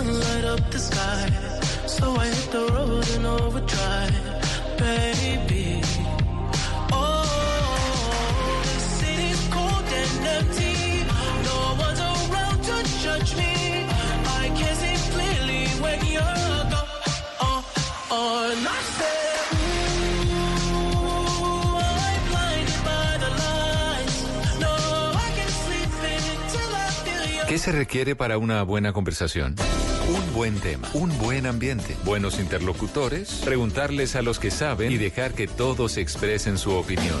Sunlight up the sky. So I road overdrive, baby. Oh, cold and. No ¿Qué se requiere para una buena conversación? Buen tema, un buen ambiente, buenos interlocutores, preguntarles a los que saben y dejar que todos expresen su opinión.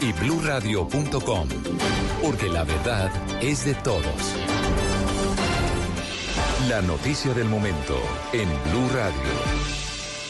y bluradio.com, porque la verdad es de todos. La noticia del momento en Blue Radio.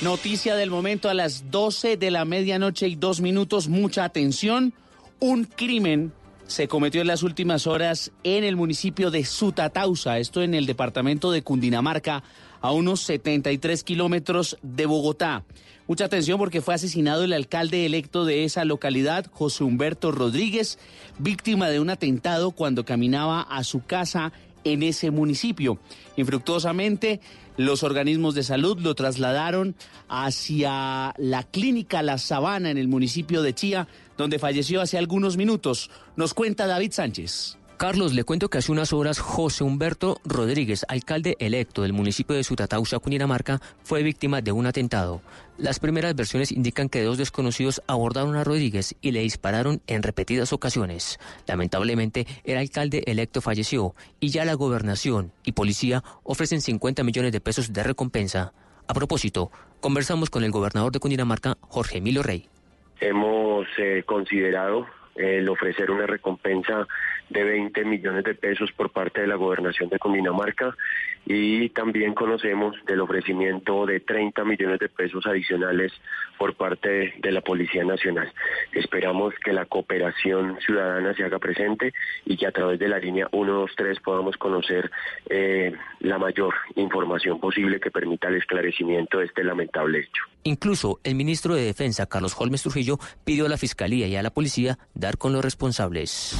Noticia del momento a las 12 de la medianoche y dos minutos. Mucha atención. Un crimen se cometió en las últimas horas en el municipio de Sutatausa, esto en el departamento de Cundinamarca, a unos 73 kilómetros de Bogotá. Mucha atención porque fue asesinado el alcalde electo de esa localidad, José Humberto Rodríguez, víctima de un atentado cuando caminaba a su casa en ese municipio. Infructuosamente, los organismos de salud lo trasladaron hacia la clínica La Sabana en el municipio de Chía, donde falleció hace algunos minutos. Nos cuenta David Sánchez. Carlos, le cuento que hace unas horas José Humberto Rodríguez, alcalde electo del municipio de Sutatausa, Cundinamarca, fue víctima de un atentado. Las primeras versiones indican que dos desconocidos abordaron a Rodríguez y le dispararon en repetidas ocasiones. Lamentablemente, el alcalde electo falleció y ya la gobernación y policía ofrecen 50 millones de pesos de recompensa. A propósito, conversamos con el gobernador de Cundinamarca, Jorge Emilio Rey. Hemos eh, considerado el ofrecer una recompensa de 20 millones de pesos por parte de la gobernación de Cundinamarca y también conocemos del ofrecimiento de 30 millones de pesos adicionales por parte de la Policía Nacional. Esperamos que la cooperación ciudadana se haga presente y que a través de la línea 123 podamos conocer eh, la mayor información posible que permita el esclarecimiento de este lamentable hecho. Incluso el ministro de Defensa, Carlos Holmes Trujillo, pidió a la Fiscalía y a la Policía dar con los responsables.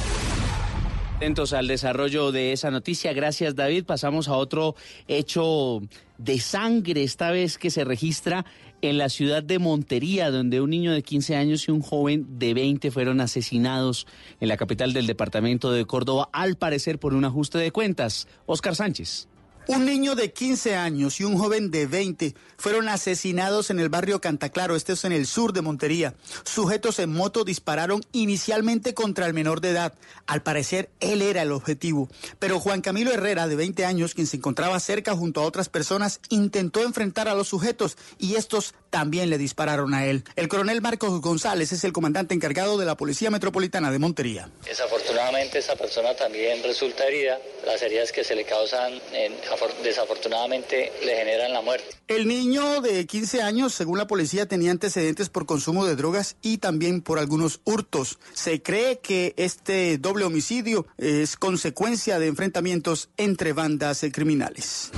Atentos al desarrollo de esa noticia. Gracias, David. Pasamos a otro hecho de sangre, esta vez que se registra en la ciudad de Montería, donde un niño de 15 años y un joven de 20 fueron asesinados en la capital del departamento de Córdoba, al parecer por un ajuste de cuentas. Oscar Sánchez. Un niño de 15 años y un joven de 20 fueron asesinados en el barrio Cantaclaro, este es en el sur de Montería. Sujetos en moto dispararon inicialmente contra el menor de edad. Al parecer, él era el objetivo. Pero Juan Camilo Herrera, de 20 años, quien se encontraba cerca junto a otras personas, intentó enfrentar a los sujetos y estos también le dispararon a él. El coronel Marcos González es el comandante encargado de la Policía Metropolitana de Montería. Desafortunadamente esta persona también resulta herida. Las heridas que se le causan en desafortunadamente le generan la muerte. El niño de 15 años, según la policía, tenía antecedentes por consumo de drogas y también por algunos hurtos. Se cree que este doble homicidio es consecuencia de enfrentamientos entre bandas criminales.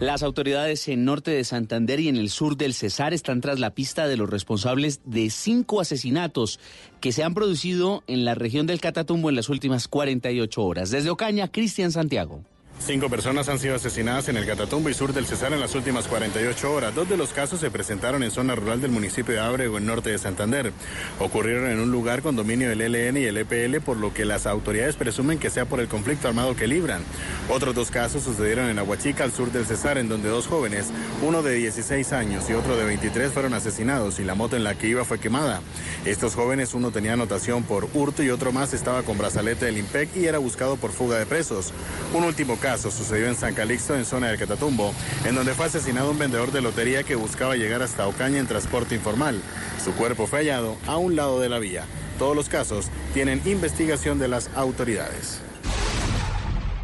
Las autoridades en norte de Santander y en el sur del Cesar están tras la pista de los responsables de cinco asesinatos que se han producido en la región del Catatumbo en las últimas 48 horas. Desde Ocaña, Cristian Santiago. Cinco personas han sido asesinadas en el Catatumbo y sur del Cesar en las últimas 48 horas. Dos de los casos se presentaron en zona rural del municipio de Ábrego, en norte de Santander. Ocurrieron en un lugar con dominio del ELN y el EPL, por lo que las autoridades presumen que sea por el conflicto armado que libran. Otros dos casos sucedieron en Aguachica, al sur del Cesar, en donde dos jóvenes, uno de 16 años y otro de 23, fueron asesinados y la moto en la que iba fue quemada. Estos jóvenes, uno tenía anotación por hurto y otro más estaba con brazalete del IMPEC y era buscado por fuga de presos. Un último caso caso sucedió en San Calixto, en zona del Catatumbo, en donde fue asesinado un vendedor de lotería que buscaba llegar hasta Ocaña en transporte informal. Su cuerpo fue hallado a un lado de la vía. Todos los casos tienen investigación de las autoridades.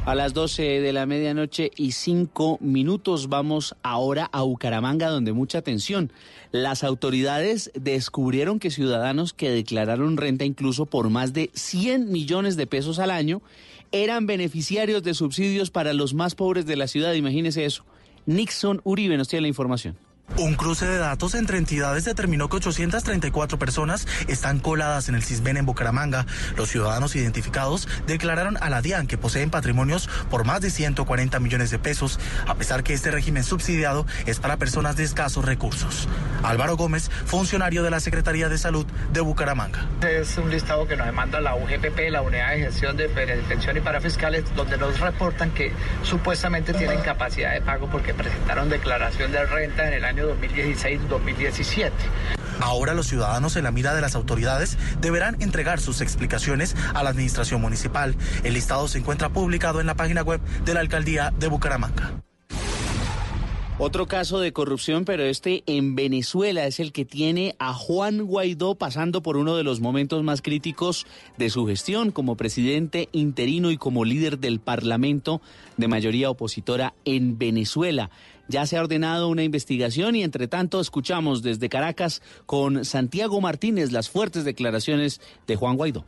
A las 12 de la medianoche y 5 minutos vamos ahora a Bucaramanga, donde mucha atención. Las autoridades descubrieron que ciudadanos que declararon renta incluso por más de 100 millones de pesos al año eran beneficiarios de subsidios para los más pobres de la ciudad. Imagínese eso. Nixon Uribe nos tiene la información. Un cruce de datos entre entidades determinó que 834 personas están coladas en el CISBEN en Bucaramanga. Los ciudadanos identificados declararon a la DIAN que poseen patrimonios por más de 140 millones de pesos, a pesar que este régimen subsidiado es para personas de escasos recursos. Álvaro Gómez, funcionario de la Secretaría de Salud de Bucaramanga. Es un listado que nos demanda la UGPP, la Unidad de Gestión de Pensión y Parafiscales, donde nos reportan que supuestamente tienen capacidad de pago porque presentaron declaración de renta en el año 2016-2017. Ahora los ciudadanos en la mira de las autoridades deberán entregar sus explicaciones a la administración municipal. El listado se encuentra publicado en la página web de la alcaldía de Bucaramanga. Otro caso de corrupción, pero este en Venezuela es el que tiene a Juan Guaidó pasando por uno de los momentos más críticos de su gestión como presidente interino y como líder del Parlamento de mayoría opositora en Venezuela. Ya se ha ordenado una investigación y entre tanto escuchamos desde Caracas con Santiago Martínez las fuertes declaraciones de Juan Guaidó.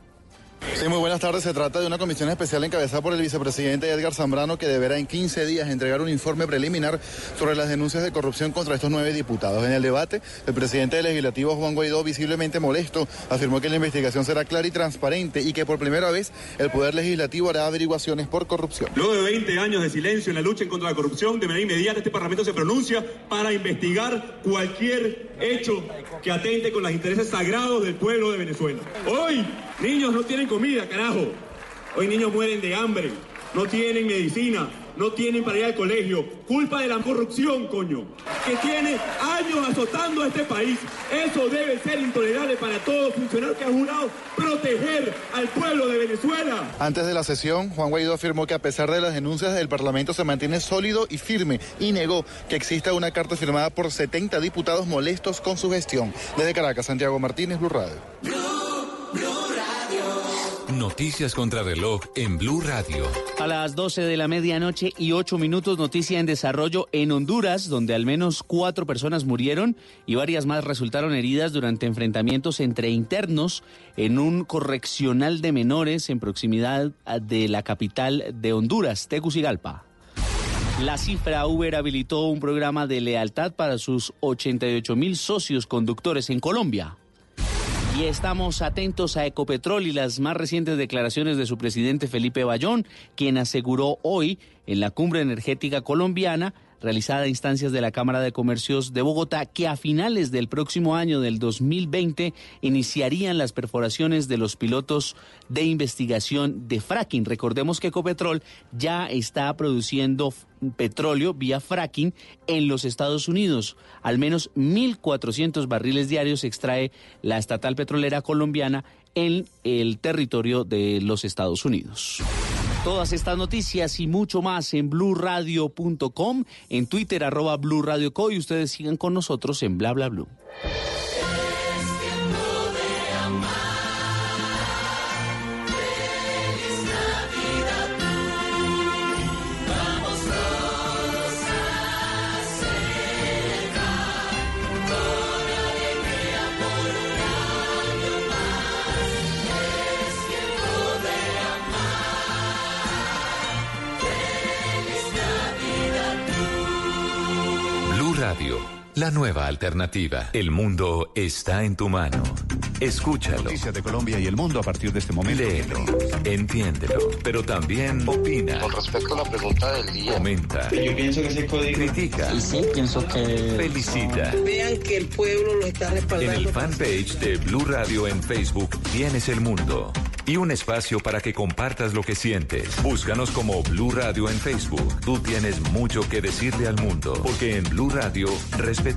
Sí, muy buenas tardes. Se trata de una comisión especial encabezada por el vicepresidente Edgar Zambrano que deberá en 15 días entregar un informe preliminar sobre las denuncias de corrupción contra estos nueve diputados. En el debate, el presidente del legislativo Juan Guaidó, visiblemente molesto, afirmó que la investigación será clara y transparente y que por primera vez el Poder Legislativo hará averiguaciones por corrupción. Luego de 20 años de silencio en la lucha contra la corrupción, de manera inmediata este Parlamento se pronuncia para investigar cualquier hecho que atente con los intereses sagrados del pueblo de Venezuela. Hoy, niños no tienen comida, carajo. Hoy niños mueren de hambre, no tienen medicina, no tienen para ir al colegio. Culpa de la corrupción, coño, que tiene años azotando a este país. Eso debe ser intolerable para todo funcionario que ha jurado proteger al pueblo de Venezuela. Antes de la sesión, Juan Guaidó afirmó que a pesar de las denuncias, el Parlamento se mantiene sólido y firme y negó que exista una carta firmada por 70 diputados molestos con su gestión. Desde Caracas, Santiago Martínez, Blue Radio. Noticias contra reloj en Blue Radio. A las 12 de la medianoche y 8 minutos, noticia en desarrollo en Honduras, donde al menos cuatro personas murieron y varias más resultaron heridas durante enfrentamientos entre internos en un correccional de menores en proximidad de la capital de Honduras, Tegucigalpa. La cifra Uber habilitó un programa de lealtad para sus 88 mil socios conductores en Colombia. Y estamos atentos a Ecopetrol y las más recientes declaraciones de su presidente Felipe Bayón, quien aseguró hoy en la cumbre energética colombiana realizada a instancias de la Cámara de Comercios de Bogotá que a finales del próximo año del 2020 iniciarían las perforaciones de los pilotos de investigación de fracking. Recordemos que Ecopetrol ya está produciendo petróleo vía fracking en los Estados Unidos. Al menos 1.400 barriles diarios extrae la estatal petrolera colombiana en el territorio de los Estados Unidos. Todas estas noticias y mucho más en blurradio.com, en Twitter arroba blurradioco y ustedes sigan con nosotros en bla bla blue. La nueva alternativa. El mundo está en tu mano. Escúchalo. Noticias de Colombia y el mundo a partir de este momento. Léelo, entiéndelo, pero también opina. Con respecto a la pregunta del día. Comenta. Yo pienso que ese código. Critica. Y sí, pienso que. Felicita. Vean que el pueblo lo está En respaldando. el fanpage de Blue Radio en Facebook tienes el mundo. Y un espacio para que compartas lo que sientes. Búscanos como Blue Radio en Facebook. Tú tienes mucho que decirle al mundo. Porque en Blue Radio respetamos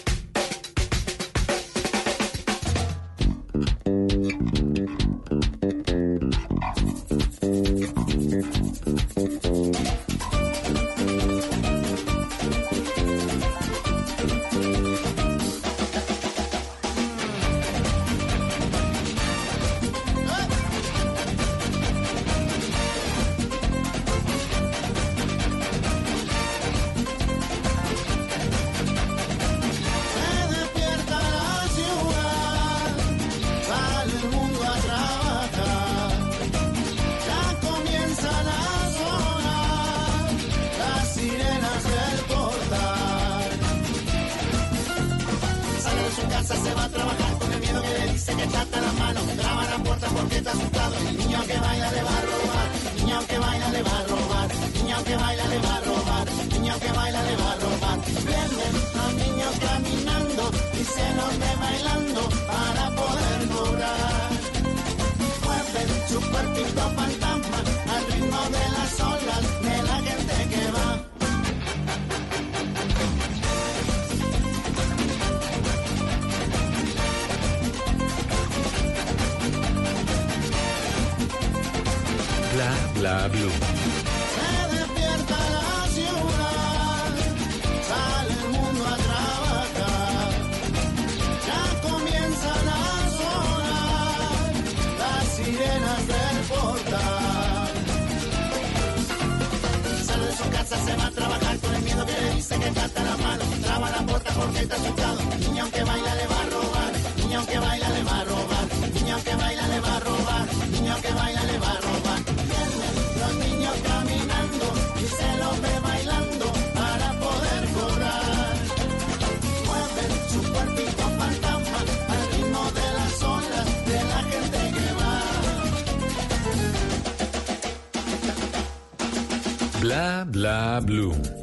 Bla blue.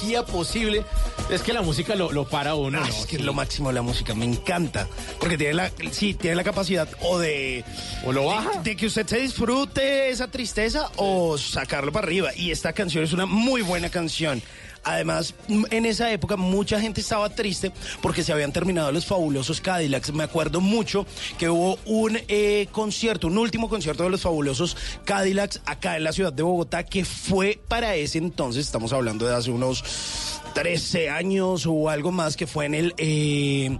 Energía posible. Es que la música lo, lo para uno, Ah, ¿no? es que es lo máximo la música, me encanta. Porque tiene la, sí, tiene la capacidad o de. O lo baja. De, de que usted se disfrute esa tristeza o sacarlo para arriba. Y esta canción es una muy buena canción. Además, en esa época mucha gente estaba triste porque se habían terminado los fabulosos Cadillacs. Me acuerdo mucho que hubo un eh, concierto, un último concierto de los fabulosos Cadillacs acá en la ciudad de Bogotá que fue para ese entonces, estamos hablando de hace unos 13 años o algo más, que fue en el... eh,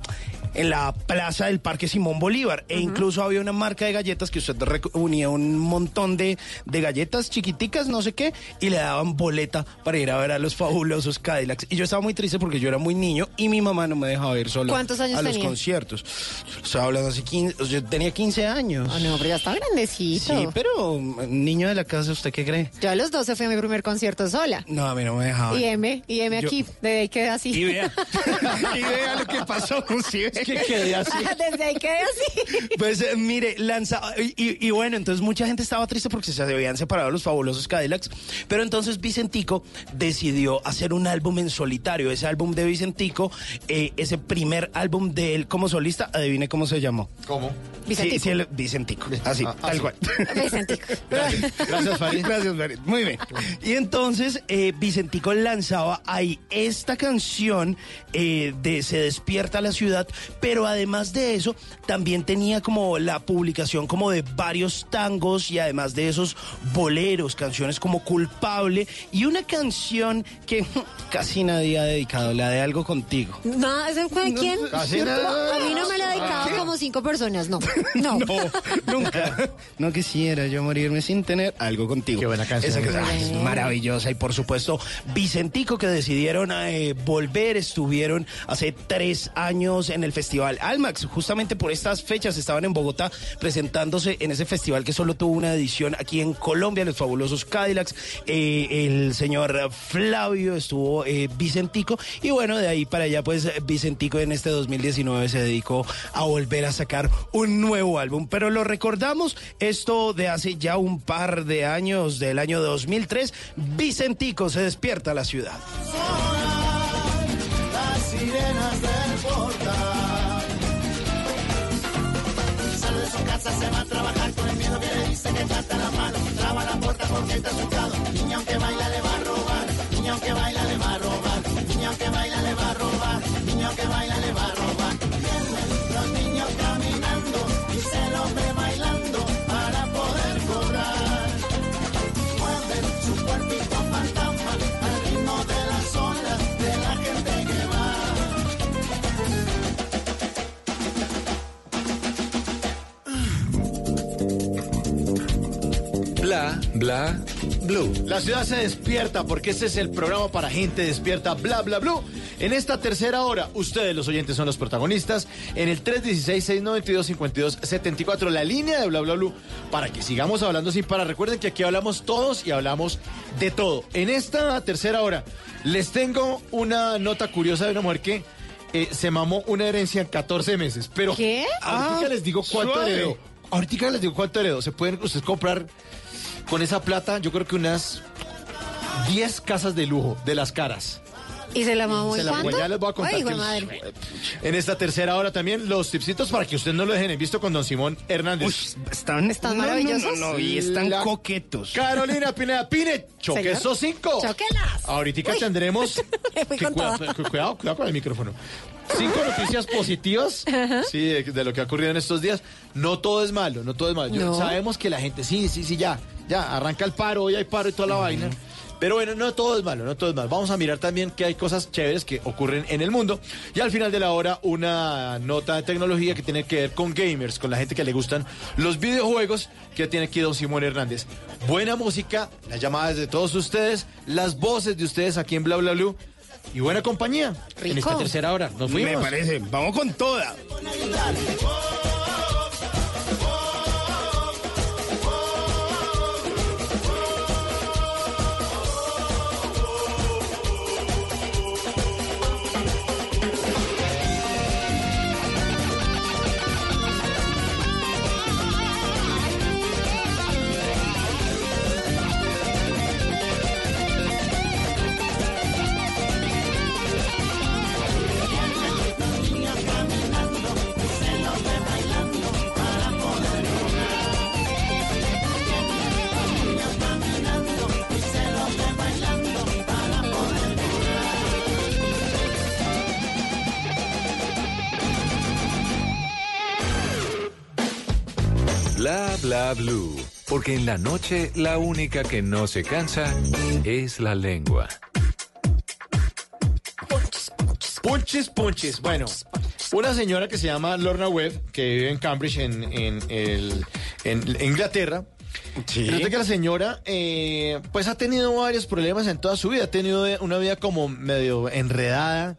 en la plaza del Parque Simón Bolívar. E incluso había una marca de galletas que usted reunía un montón de, de galletas chiquiticas, no sé qué, y le daban boleta para ir a ver a los fabulosos Cadillacs. Y yo estaba muy triste porque yo era muy niño y mi mamá no me dejaba ir solo ¿Cuántos años a los tenía? conciertos. Estaba hablando hace 15, o sea, yo tenía 15 años. Ah, no, pero ya está grandecito. Sí, pero mm, niño de la casa, ¿usted qué cree? Yo a los 12 fui a mi primer concierto sola. No, a mí no me dejaban. Y M, y M Yo- aquí, desde ahí quedé así. Y vea, y vea lo que pasó. ¿sí ve? Que quedé así. desde ahí quedé así. Pues eh, mire, lanzaba. Y, y- y bueno, entonces mucha gente estaba triste porque se habían separado los fabulosos Cadillacs. Pero entonces Vicentico decidió hacer un álbum en solitario. Ese álbum de Vicentico, eh, ese primer álbum de él como solista, adivine cómo se llamó. ¿Cómo? Vicentico. Sí, sí, el- Vicentico. Así, Ah, tal así. cual. Vicentico. Gracias, Farid. Gracias, Farid. Muy bien. Y entonces eh, Vicentico lanzaba ahí esta canción eh, de Se despierta la ciudad, pero además de eso, también tenía como la publicación como de varios tangos y además de esos boleros, canciones como Culpable y una canción que casi nadie ha dedicado, la de Algo Contigo. No, ¿ese fue de quién? Casi nada. A mí no me lo ha dedicado como cinco personas, no. No. No, nunca. No quisiera yo morirme sin tener algo contigo. Qué buena canción. Esa que- es maravillosa. Y por supuesto, Vicentico, que decidieron eh, volver, estuvieron hace tres años en el Festival Almax. Justamente por estas fechas estaban en Bogotá presentándose en ese festival que solo tuvo una edición aquí en Colombia, los fabulosos Cadillacs. Eh, el señor Flavio estuvo eh, Vicentico. Y bueno, de ahí para allá, pues Vicentico en este 2019 se dedicó a volver a sacar un nuevo álbum. Pero lo recordamos, esto de hace ya un par de años, del año 2003, Vicentico se despierta a la ciudad. Las sirenas del portal. Casa, se va a trabajar con el miedo que le dice que trata la mano. Traba la puerta porque está asustado. Niña blue. La ciudad se despierta porque este es el programa para gente despierta, bla, bla, bla. En esta tercera hora, ustedes, los oyentes, son los protagonistas. En el 316-692-5274, la línea de bla, bla, bla, para que sigamos hablando sin parar. Recuerden que aquí hablamos todos y hablamos de todo. En esta tercera hora, les tengo una nota curiosa de una mujer que eh, se mamó una herencia en 14 meses. Pero ¿Qué? ahorita Ah, les digo cuánto suave. heredó. Ahorita les digo cuánto heredó. Se pueden ustedes comprar con esa plata, yo creo que unas 10 casas de lujo de las caras. ¿Y se la mamó Se la- ya les voy a contar Ay, hijo que de el- madre. En esta tercera hora también los tipsitos para que ustedes no lo dejen en visto con don Simón Hernández. Uy, están, ¿Están no, no, maravillosos? No, no, y están La- coquetos. Carolina Pineda Pine, choque esos cinco. Chóquelas. Ahorita tendremos. Que cuida- cuidado, cuidado con el micrófono. Cinco noticias positivas sí, de, de lo que ha ocurrido en estos días. No todo es malo, no todo es malo. Yo- No. Sabemos que la gente, sí, sí, sí, ya, ya, arranca el paro, hoy hay paro y toda la vaina. Pero bueno, no todo es malo, no todo es malo. Vamos a mirar también que hay cosas chéveres que ocurren en el mundo. Y al final de la hora, una nota de tecnología que tiene que ver con gamers, con la gente que le gustan los videojuegos, que tiene aquí don Simón Hernández. Buena música, las llamadas de todos ustedes, las voces de ustedes aquí en Bla Bla Blue. Y buena compañía en esta tercera hora. Nos fuimos. Me parece. Vamos con toda. Bla, blue. Porque en la noche la única que no se cansa es la lengua. Punches, punches. Bueno, Una señora que se llama Lorna Webb, que vive en Cambridge, en, en, el- en Inglaterra. Resulta que la señora, eh, pues ha tenido varios problemas en toda su vida. Ha tenido una vida como medio enredada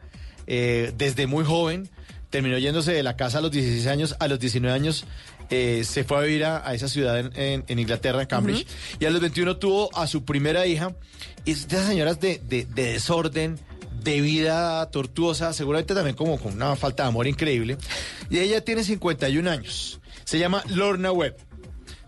eh, desde muy joven. Terminó yéndose de la casa a los 16 años. A los 19 años eh, se fue a vivir a, a esa ciudad en, en- en Inglaterra, en Cambridge. Y a los 21 tuvo a su primera hija. Y es de esas señoras de, de- de desorden, de vida tortuosa, seguramente también como con una falta de amor increíble. Y ella tiene 51 años. Se llama Lorna Webb.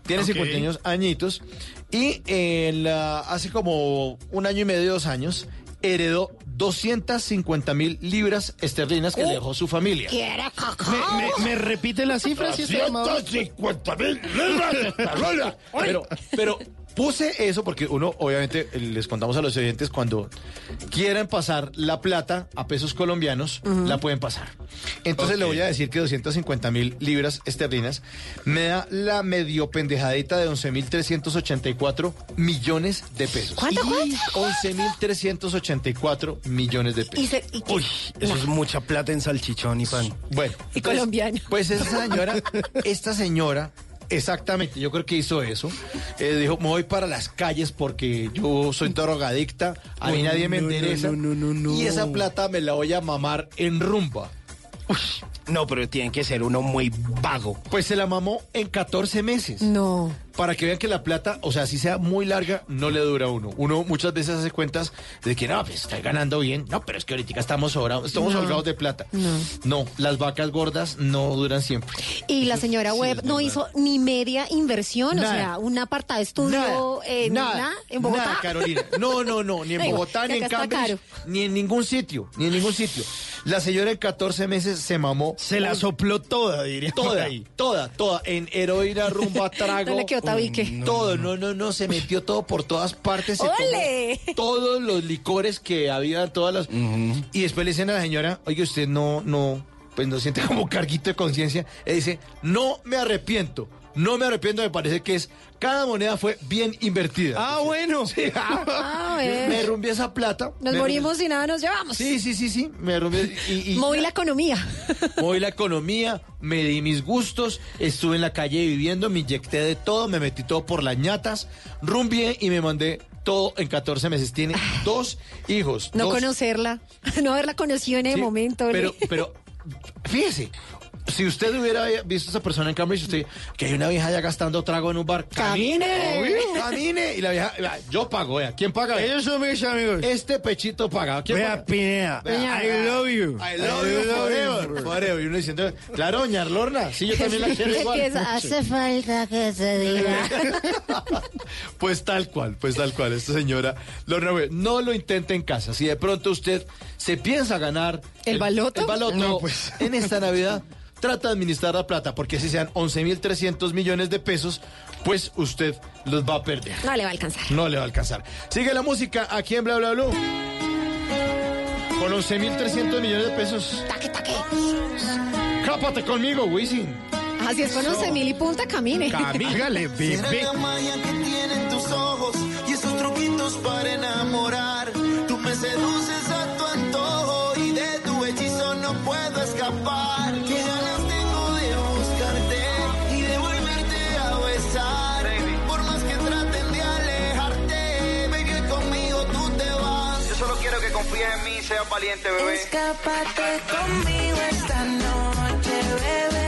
Tiene Ok. 51 añitos. Y eh, la- hace como un año y medio, dos años, heredó 250 mil libras esterlinas que le dejó su familia. ¿Quiere cacao? ¿Me, me, me repite la cifra? si está amable? 250 mil libras esterlinas. Pero, pero puse eso porque uno, obviamente, les contamos a los oyentes, cuando quieran pasar la plata a pesos colombianos, la pueden pasar. Entonces le voy a decir que 250 mil libras esterlinas me da la medio pendejadita de 11.384 millones de pesos. ¿Cuánto, cuánto? 11.384 millones de pesos. Y se- y que- Uy, eso es mucha plata en salchichón y pan. Bueno. Y colombiano. Pues esa señora, esta señora, exactamente, yo creo que hizo eso. Eh, dijo, me voy para las calles porque yo soy drogadicta, a mí nadie me no, interesa. no, no, no, no. Y esa plata me la voy a mamar en rumba. No, pero tiene que ser uno muy vago. Pues se la mamó en 14 meses. No. Para que vean que la plata, o sea, si sea muy larga, no le dura a uno. Uno muchas veces hace cuentas de que no, pues estoy ganando bien. No, pero es que ahorita estamos sobrados, estamos No. holgados de plata. No. No, las vacas gordas no duran siempre. Y la señora Webb no hizo ni media inversión, Nada. o sea, un apartado de estudio en, nada, nada, en Bogotá. nada, Carolina. No, no, no, ni en Bogotá, ni en Cambridge, ni en ningún sitio, ni en ningún sitio. La señora en 14 meses se mamó. Se la sopló toda, diría. Toda, toda, toda, en heroína, rumba, trago. No le quedó tabique. Todo, no, no, no, se metió todo por todas partes. Se tomó ¡Ole! todos los licores que había, todas las. Y después le dicen a la señora, oye, usted no, no, pues no siente como carguito de conciencia. Y dice, no me arrepiento. No me arrepiento, me parece que es. Cada moneda fue bien invertida. Ah, bueno. Sí. Ah, bueno. Me rumbié esa plata. Nos morimos y nada nos llevamos. Sí, sí, sí, sí. Me rumbié y, y Moví la economía. moví la economía, me di mis gustos, estuve en la calle viviendo, me inyecté de todo, me metí todo por las ñatas, rumbié y me mandé todo en 14 meses. Tiene dos hijos. No dos- conocerla, no haberla conocido en el Sí, momento. Pero, pero, fíjese. Si usted hubiera visto a esa persona en Cambridge, usted, que hay una vieja ya gastando trago en un bar, camine, Camine. Y la vieja, yo pago, vea. ¿Quién paga? Ellos son mis amigos. Este pechito paga. ¿Quién Vea. Vea, I love you. I love you forever. Forever. Y uno diciendo, claro, doña Lorna, sí, yo también la quiero igual. Hace falta que se diga. Pues tal cual, pues tal cual. Esta señora Lorna no lo intente en casa. Si de pronto usted se piensa ganar ¿El baloto? el baloto No, pues. en esta Navidad, trata de administrar la plata, porque si sean 11.300 millones de pesos, pues usted los va a perder. No le va a alcanzar. No le va a alcanzar. Sigue la música aquí en Bla Bla Blue. Con 11.300 millones de pesos. Taque, taque. Cápate conmigo, Wisin. Así es, con 11 mil y punta, camine. Será bebé. la magia que tienen tus ojos y esos truquitos para enamorar. Tú me seduces a tu antojo y de tu hechizo no puedo escapar. Confíes en mí seas valiente, bebé. Escápate conmigo esta noche, bebé.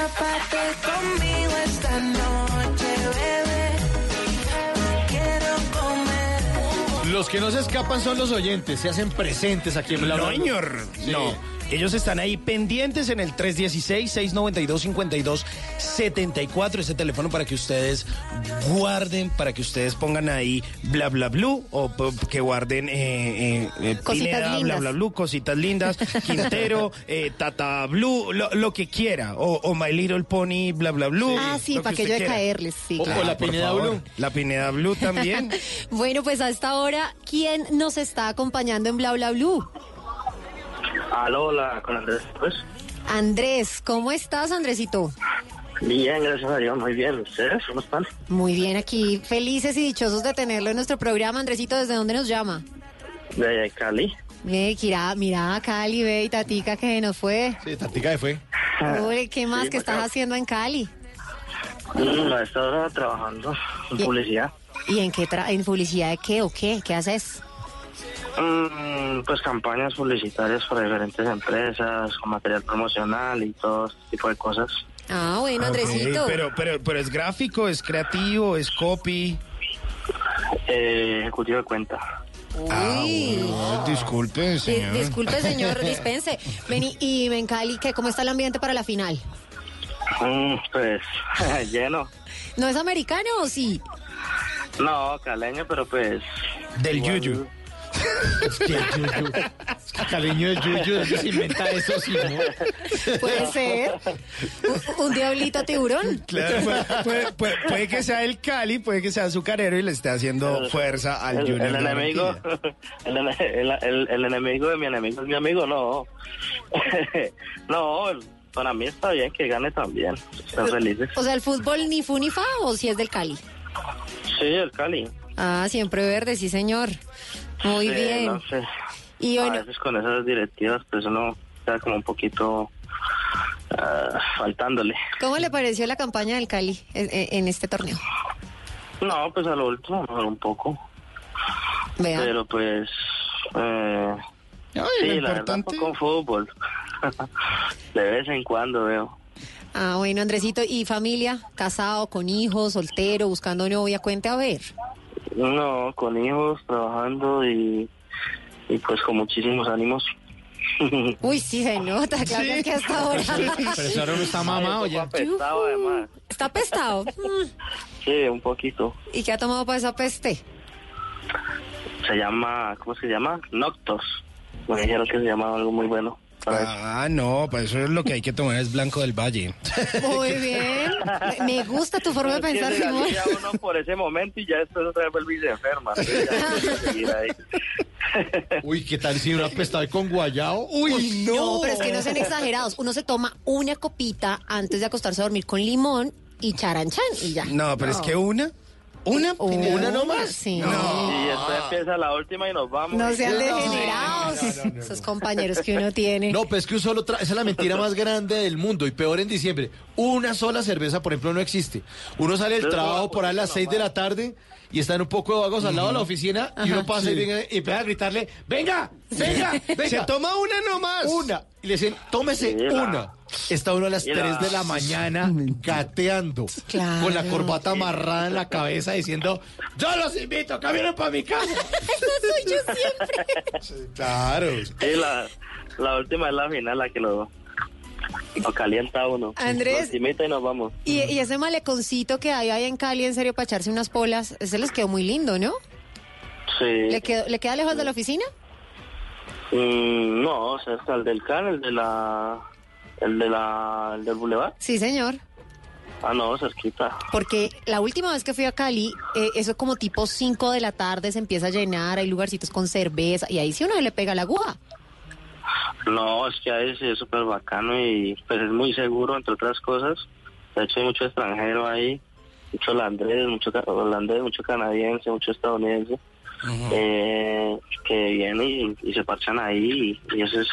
Escápate conmigo esta noche, bebé. Quiero comer. Los que no se escapan son los oyentes, se hacen presentes aquí en Bla No, señor. Sí. No. Ellos están ahí pendientes en el 316-692-5274, ese teléfono para que ustedes guarden, para que ustedes pongan ahí bla bla blue o que guarden eh, eh, eh, Cositas Pineda, bla lindas. bla blue, cositas lindas, Quintero, eh, Tata Blue, lo, lo que quiera, o, o My Little Pony, bla bla blue. Ah, sí, para que yo de caerles, sí. O- claro. o la Pineda favor. Blue. La Pineda Blue también. Bueno, pues a esta hora, ¿quién nos está acompañando en Bla Bla Blue? Aló, hola, con Andrés, pues. Andrés, ¿cómo estás, Andresito? Bien, gracias a Dios, muy bien. ¿Ustedes cómo están? Muy bien, aquí felices y dichosos de tenerlo en nuestro programa. Andresito, ¿desde dónde nos llama? De Cali. Ve, mira, mira a Cali, ve, y Tatica que nos fue. Sí, Tatica de fue. Uy, ¿qué más Sí, que estás haciendo en Cali? Mm, a esta hora trabajando en Bien. publicidad. ¿Y en qué tra- en publicidad de qué o qué? ¿Qué haces? Mm, pues campañas publicitarias para diferentes empresas, con material promocional y todo este tipo de cosas. Ah, bueno, Andresito. pero, pero, pero es gráfico, es creativo, es copy. Eh, ejecutivo de cuenta. Uy. disculpe, Di- disculpe, señor, dispense. Vení, y en Cali, ¿qué, ¿cómo está el ambiente para la final? Mm, pues lleno. ¿No es americano o sí? No, caleño, pero pues... Del igual- yuyu. Es que el yuyu. Es que caleño el yuyu, ¿dónde se inventa eso sí, no? Puede ser. Un, un diablito tiburón. Claro, puede, puede- puede- puede que sea el Cali, puede que sea azucarero y le esté haciendo fuerza al el, Junior. el de enemigo el, ene- el- el- el enemigo de mi enemigo es mi amigo no no para mí está bien que gane también están felices O sea, el fútbol ni fu ni fa o si es del Cali. sí el Cali Ah, siempre verde, sí, señor. Muy Sí, bien. no sé. Y a bueno, veces con esas directivas pues uno está como un poquito ah, faltándole ¿cómo le pareció la campaña del Cali en, en este torneo? no pues a lo último mejor un poco Vea. pero pues eh, Ay, sí lo la verdad con fútbol de vez en cuando veo Ah, bueno, Andresito, ¿y familia? ¿Casado, con hijos, soltero, buscando novia? Cuente a ver. No, con hijos, trabajando y, y pues con muchísimos ánimos. Uy, sí se nota, claro Sí. que hasta ahora. Pero eso ahora no está mamado ya. poco apestado, además. Está apestado. Sí, un poquito. ¿Y qué ha tomado para esa peste? Se llama, ¿cómo se llama? Noctos. Me dijeron que se llamaba algo muy bueno. Eso. Ah, no, para eso es lo que hay que tomar es Blanco del Valle. Muy bien. Me- gusta tu forma de pensar, Simón. uno por ese momento y ya después otra vez vuelve y se enferma. Uy, ¿qué tal si una pestada con guayao? Uy, no. No, pero es que no sean exagerados. Uno se toma una copita antes de acostarse a dormir con limón y charanchan y ya. No, pero es que una, una, Una nomás. Sí. Y después empieza la última y nos vamos. No sean No, degenerados. no, no, no, no. Esos compañeros que uno tiene. No, pues es que un solo tra- esa es la mentira más grande del mundo y peor en diciembre. Una sola cerveza, por ejemplo, no existe. Uno sale del trabajo por ahí a las 6 de la tarde y están un poco de vagos al lado de la oficina y uno pasa y, venga- y empieza a gritarle, venga, venga, venga. Se toma una nomás. Una. Y le dicen, tómese Sí, la- una. Está uno a las y 3 la- de la mañana cateando. Claro. Con la corbata amarrada en la cabeza diciendo, yo los invito, caminen para mi casa. Eso soy yo siempre. Claro. Sí, la, la última es la final, la que lo, lo calienta uno. Andrés. Y nos vamos. Y, y ese maleconcito que hay ahí en Cali, en serio, para echarse unas polas, ese les quedó muy lindo, ¿no? Sí. ¿Le, quedó- ¿le queda lejos de la oficina? Mm, no, o sea, está el del CAN, el de la... El de la... El del Boulevard. Sí, señor. Ah, no, cerquita. Porque la última vez que fui a Cali, eh, eso como tipo 5 de la tarde se empieza a llenar, hay lugarcitos con cerveza y ahí sí uno se le pega la aguja. No, es que ahí sí es súper bacano y pues es muy seguro, entre otras cosas. De hecho, hay mucho extranjero ahí, mucho holandés, mucho holandés, mucho canadiense, mucho estadounidense, eh, que vienen y, y se parchan ahí y, y eso es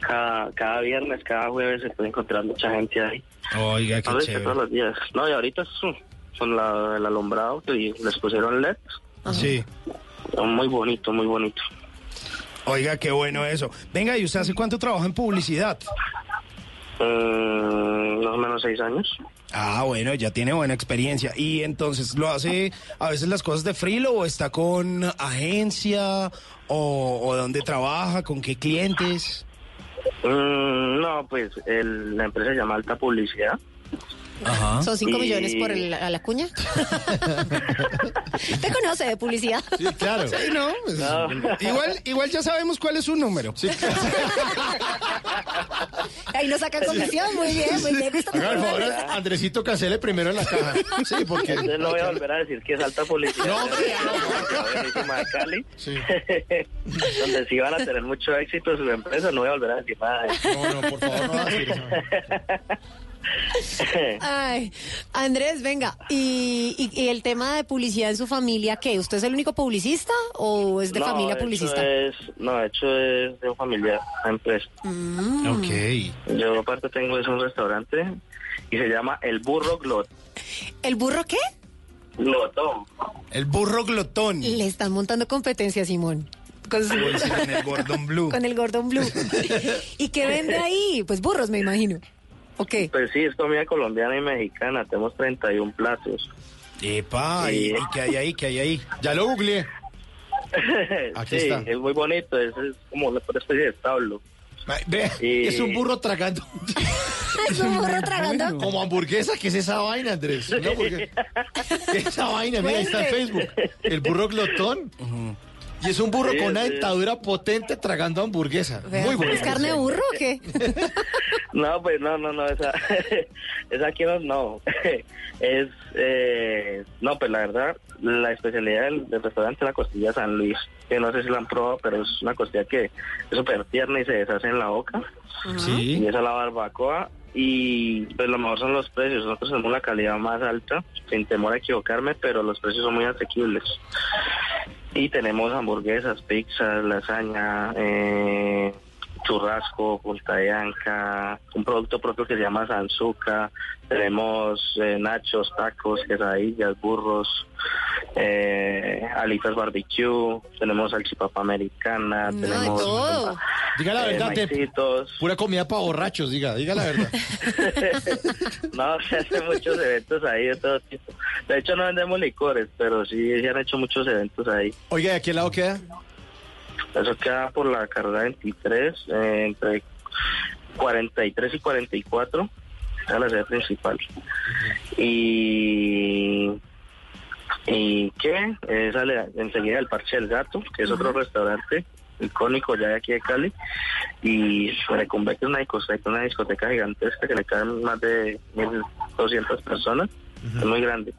cada, cada viernes, cada jueves se puede encontrar mucha gente ahí. Oiga, A veces todos los días. No, y ahorita mm, con la, el alumbrado que les pusieron LED. Sí. Muy bonito, muy bonito. Oiga, qué bueno eso. Venga, ¿y usted hace cuánto trabaja en publicidad? Mm, más o menos seis años. Ah, bueno, ya tiene buena experiencia. Y entonces, ¿lo hace a veces las cosas de frilo o está con agencia o, o dónde trabaja, con qué clientes? Mm, no, pues el- la empresa se llama Alta Publicidad. Ajá. Son 5 Y- millones por el- a la cuña. ¿Te conoce de publicidad? Sí, claro. Sí, no, igual, igual ya sabemos cuál es su número. Ahí nos sacan comisión, muy bien, muy bien. Haga el favor, Andresito, cancele primero en la caja. Sí, porque... Entonces no voy a volver a decir que es Alta Publicidad. No, buenísima de Cali. Donde sí van a tener mucho éxito sus empresas, no voy a volver a decir nada. No, no, por favor, no va a decir eso. Ay, Andrés, venga, ¿y, y, y el tema de publicidad en su familia, qué? ¿Usted es el único publicista o es de No, familia publicista? es- no, de hecho es de una empresa. Mm. Ok. Yo aparte tengo es un restaurante y se llama El Burro Glot. ¿El burro qué? Glotón. El burro glotón. Le están montando competencia, Simón. Con, su- con el Gordon Blue. con el Gordon Blue. ¿Y qué vende ahí? Pues burros, me imagino. ¿Ok? Pues sí, es comida colombiana y mexicana. Tenemos 31 platos. Epa, ¿y, Sí. y qué hay ahí? ¿Qué hay ahí? Ya lo googleé. Aquí sí, está. es muy bonito. Es, es como una especie de establo. Ve, Y- es un burro tragando. Es un burro tragando. Como hamburguesa, ¿qué es esa vaina, Andrés? Una hamburguesa. ¿Qué es esa vaina? Mira, ahí está en Facebook. El burro glotón. Y es un burro Sí, con una sí. dentadura potente tragando hamburguesa. Vea, Muy bueno. ¿Es carne de burro o qué? No, pues no, no, no, esa, esa aquí no, no. Es, eh, no, pues la verdad, la especialidad del, del restaurante es la costilla San Luis, que no sé si la han probado, pero es una costilla que es súper tierna y se deshace en la boca. Sí. Y esa es la barbacoa. Y pues lo mejor son los precios. Nosotros tenemos la calidad más alta, sin temor a equivocarme, pero los precios son muy asequibles. Y tenemos hamburguesas, pizzas, lasaña, eh, churrasco, punta de anca, un producto propio que se llama Sanzuca, tenemos eh, nachos, tacos, quesadillas, burros, eh, alitas barbecue, tenemos salchipapa americana, No, de tenemos todo. Diga la eh, verdad, maicitos. pura comida para borrachos, diga, diga la verdad. No, se hacen muchos eventos ahí de todo tipo. De hecho, no vendemos licores, pero sí se han hecho muchos eventos ahí. Oiga, ¿de aquel lado queda? Eso queda por la carrera 23, eh, entre 43 y 44, es la sede principal. Y. ¿Y qué? Eh, sale enseguida el Parche del Gato, que es otro restaurante icónico ya de aquí de Cali. Y Reconvec es una discoteca, una discoteca gigantesca que le caen más de 1.200 personas. Es muy grande.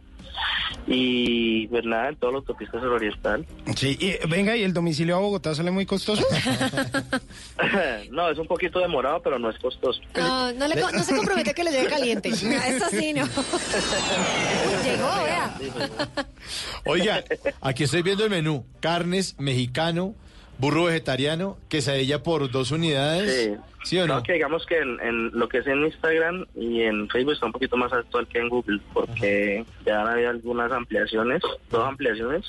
Y pues nada, en toda la autopista suroriental. Sí, y, venga, ¿y el domicilio a Bogotá sale muy costoso? no, es un poquito demorado, pero no es costoso. No, no, le no se compromete que le llegue caliente. Eso sí, no. Llegó, vea. Oiga, aquí estoy viendo el menú. Carnes, mexicano, burro vegetariano, quesadilla por dos unidades. Sí. ¿Sí o no? No, que digamos que en, en lo que es en Instagram y en Facebook está un poquito más actual que en Google, porque ya han habido algunas ampliaciones, dos ampliaciones,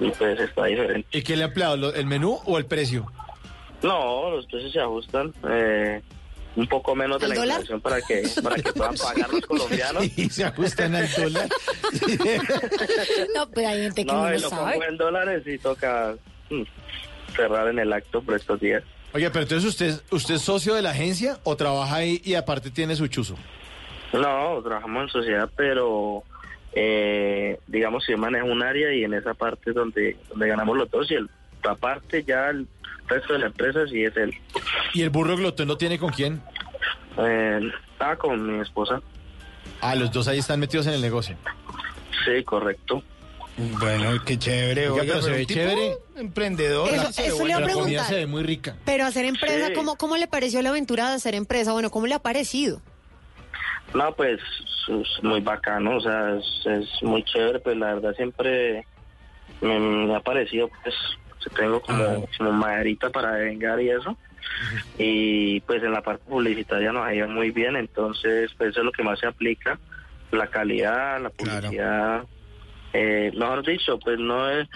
y pues está diferente. ¿Y qué le ha empleado? lo- ¿El menú o el precio? No, los precios se ajustan. eh, un poco menos de ¿Al la dólar? inflación para que para que puedan pagar los colombianos. Y se ajustan al dólar. No, pues hay gente que no, lo sabe. en dólares y toca mm, cerrar en el acto por estos días. Oiga, pero entonces usted, ¿usted es socio de la agencia o trabaja ahí y aparte tiene su chuzo? No, trabajamos en sociedad, pero eh, digamos que yo manejo un área y en esa parte es donde, donde ganamos los dos y el, la parte ya el resto de la empresa sí es él. ¿Y el burro glotón lo tiene con quién? Eh, con mi esposa. Ah, los dos ahí están metidos en el negocio. Sí, correcto. Bueno, qué chévere. Oiga, pero se ve chévere. Emprendedor. Eso- se ve eso le iba a La preguntar. se ve muy rica. Pero hacer empresa, Sí. ¿cómo, ¿cómo le pareció la aventura de hacer empresa? Bueno, ¿cómo le ha parecido? No, pues es muy bacano, o sea, es, es muy chévere, pues la verdad siempre me, me ha parecido, pues, tengo como, como maderita para vengar y eso. Y pues en la parte publicitaria nos ha ido muy bien, entonces pues eso es lo que más se aplica, la calidad, la publicidad, eh, mejor dicho, pues no es...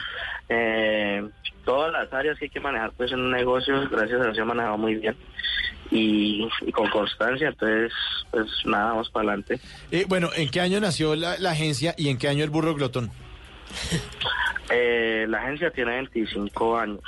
Eh, todas las áreas que hay que manejar pues en un negocio, gracias a Dios se ha manejado muy bien. y, y con constancia. Entonces, pues nada, vamos para adelante. Eh, bueno, ¿en qué año nació la, la agencia y en qué año el burro glotón? Eh, la agencia tiene 25 años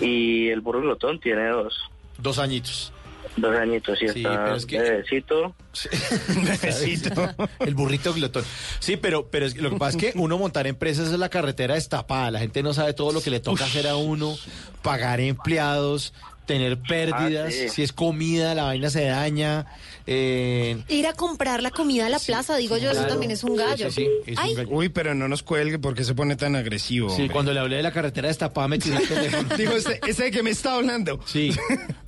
y el burro glotón tiene dos. Dos añitos. Dos añitos y Sí, está pero es que- bebecito. El burrito glotón. Sí, pero, pero es que lo que pasa es que uno montar empresas es la carretera destapada. La gente no sabe todo lo que le toca hacer a uno, pagar empleados, tener pérdidas, Ah, sí. si es comida, la vaina se daña. Eh, Ir a comprar la comida a la plaza, digo yo, eso también es un gallo. Sí, sí, es un gallo. Uy, pero no nos cuelgue porque se pone tan agresivo. Sí, hombre. cuando le hablé de la carretera destapada me tiró el teléfono. Digo, ¿ese, ese de que me está hablando? Sí,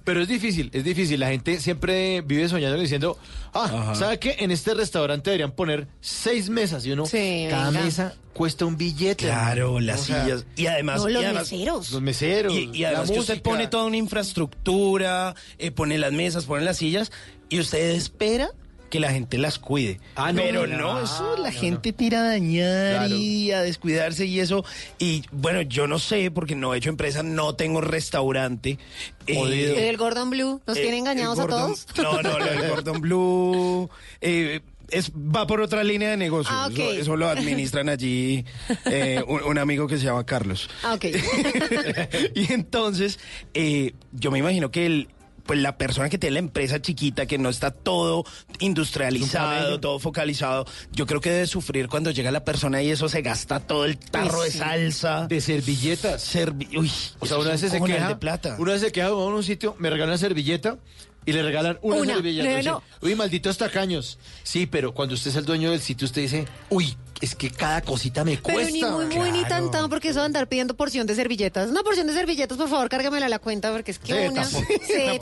pero es difícil, es difícil. La gente siempre vive soñando diciendo, ah, ¿sabe qué? En este restaurante deberían poner seis mesas y uno, Sí, cada venga. mesa cuesta un billete. Claro, las O sea, sillas. Y además, no, los y además- meseros. Los meseros, Y, y la además que usted pone toda una infraestructura, eh, pone las mesas, pone las sillas, y usted espera que la gente las cuide. Ah, no, Pero no, no, no, eso la no, gente tira a dañar Claro. y a descuidarse y eso. Y bueno, yo no sé, porque no he hecho empresa, no tengo restaurante. Eh. El Gordon Blue, ¿nos eh, tiene engañados el a todos? No, no, lo del Gordon Blue eh, es, va por otra línea de negocio. Ah, ok. eso, eso lo administran allí eh, un, un amigo que se llama Carlos. Ah, ok. y entonces, eh, yo me imagino que el, pues la persona que tiene la empresa chiquita, que no está todo industrializado, todo focalizado, yo creo que debe sufrir cuando llega la persona y eso se gasta todo el tarro de salsa. De servilletas. Servi- Uy, O sea, eso una vez se queja, de plata. una vez se queja, a un sitio, me regalan una servilleta y le regalan una, Una, servilleta. no, Dice, no. Uy, malditos tacaños. Sí, pero cuando usted es el dueño del sitio, usted dice, uy, es que cada cosita me Pero cuesta. ni muy, muy, ni tan, tan, porque eso de andar pidiendo porción de servilletas. Una porción de servilletas, por favor, cárgamela a la cuenta, porque es que una... se.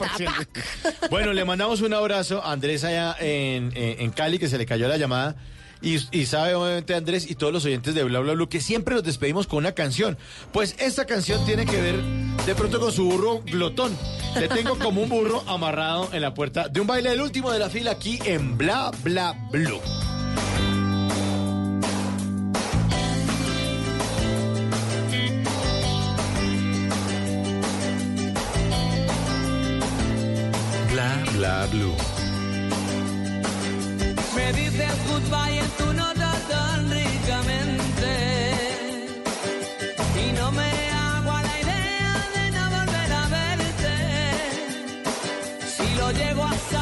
Bueno, le mandamos un abrazo a Andrés allá en, en- en Cali, que se le cayó la llamada. Y, sabe, obviamente, Andrés y todos los oyentes de Bla Bla Bla, que siempre nos despedimos con una canción. Pues esta canción tiene que ver de pronto con su burro glotón. Le tengo como un burro amarrado en la puerta de un baile del último de la fila aquí en Bla Bla Blue. Bla bla blue. Dices goodbye en tu nota tan ricamente y no me hago la idea de no volver a verte. Si lo llego a saber,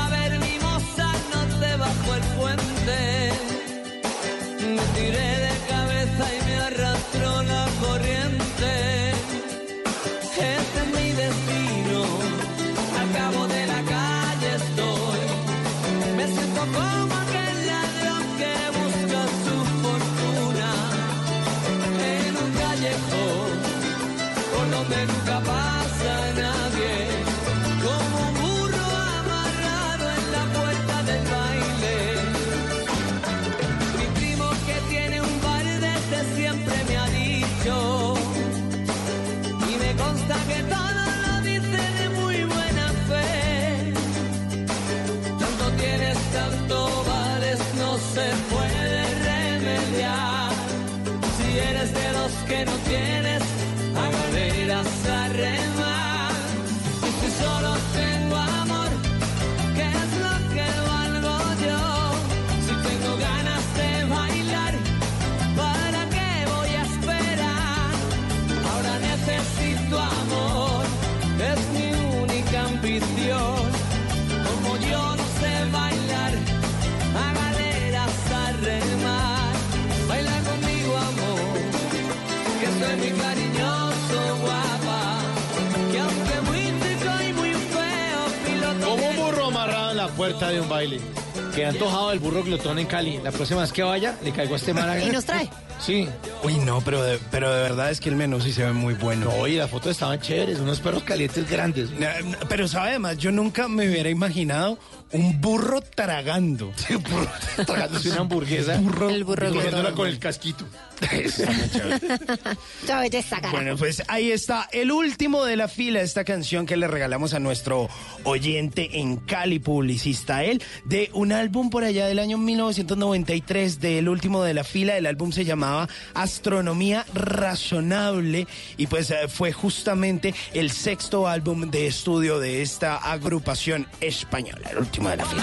de un baile. Que antojado el burro glotón en Cali. La próxima vez que vaya, le caigo a este man. Y nos trae. Sí. Uy, no, pero de, pero de verdad es que el menú sí se ve muy bueno. No, y las fotos estaban chéveres, unos perros calientes grandes. Pero sabe además, yo nunca me hubiera imaginado un burro tragando. Tragándose una hamburguesa. El burro y cogiéndola glotón. con el casquito. Bueno, pues ahí está el último de la fila, esta canción que le regalamos a nuestro oyente en Cali, publicista él, de un álbum por allá del año 1993, del último de la fila. El álbum se llamaba Astronomía Razonable y pues eh, fue justamente el sexto álbum de estudio de esta agrupación española, el último de la fila.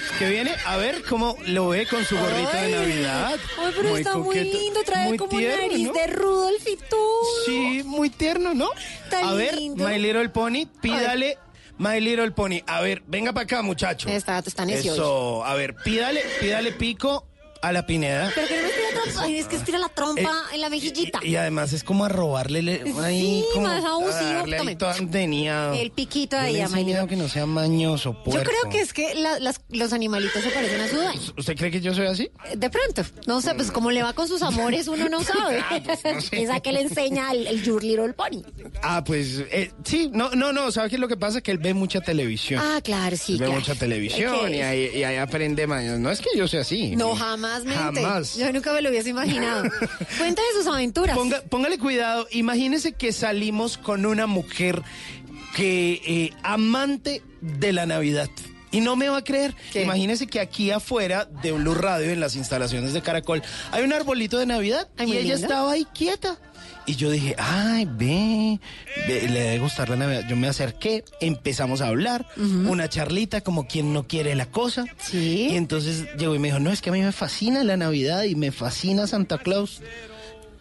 que viene a ver cómo lo ve con su gorrito de Ay. Navidad. Ay, pero está muy lindo, trae muy como tierno, nariz ¿no? de Rudolf y todo. Sí, muy tierno, ¿no? Tan a ver, lindo. My Little Pony, pídale. My Little Pony, a ver, venga para acá, muchacho. Está, está necio. Eso, a ver, pídale, pídale pico a la Pineda. Pero que no me estira trompa. Ay, es que estira la trompa Eh, en la mejillita. Y además es como a robarle le- ahí, Sí, como más abusivo. El piquito Yo ahí le he a My enseñado Little- que no sea mañoso, Yo creo que es que la- las- los animalitos se parecen a su dueño. ¿Usted cree que yo soy así? De pronto, no sé, pues como le va con sus amores, uno no sabe. Esa que le enseña el, el Your Little Pony. Ah, pues eh, sí, no, no, no, ¿sabe qué es lo que pasa? Que él ve mucha televisión. Ah, claro, sí. ve claro. mucha televisión y ahí, y ahí aprende mañas. No es que yo sea así. No, jamás mente. Jamás. Yo nunca me lo hubiese imaginado. Cuéntame sus aventuras. Ponga- póngale cuidado, imagínese que salimos con una mujer que eh, amante de la Navidad. Y no me va a creer. Imagínese que aquí afuera de Blue Radio, en las instalaciones de Caracol, hay un arbolito de Navidad Ay, y ella lindo. estaba ahí quieta. Y yo dije, ay, ve, ve, le debe gustar la Navidad. Yo me acerqué, empezamos a hablar, una charlita como quien no quiere la cosa. Y entonces llegó y me dijo, no, es que a mí me fascina la Navidad y me fascina Santa Claus.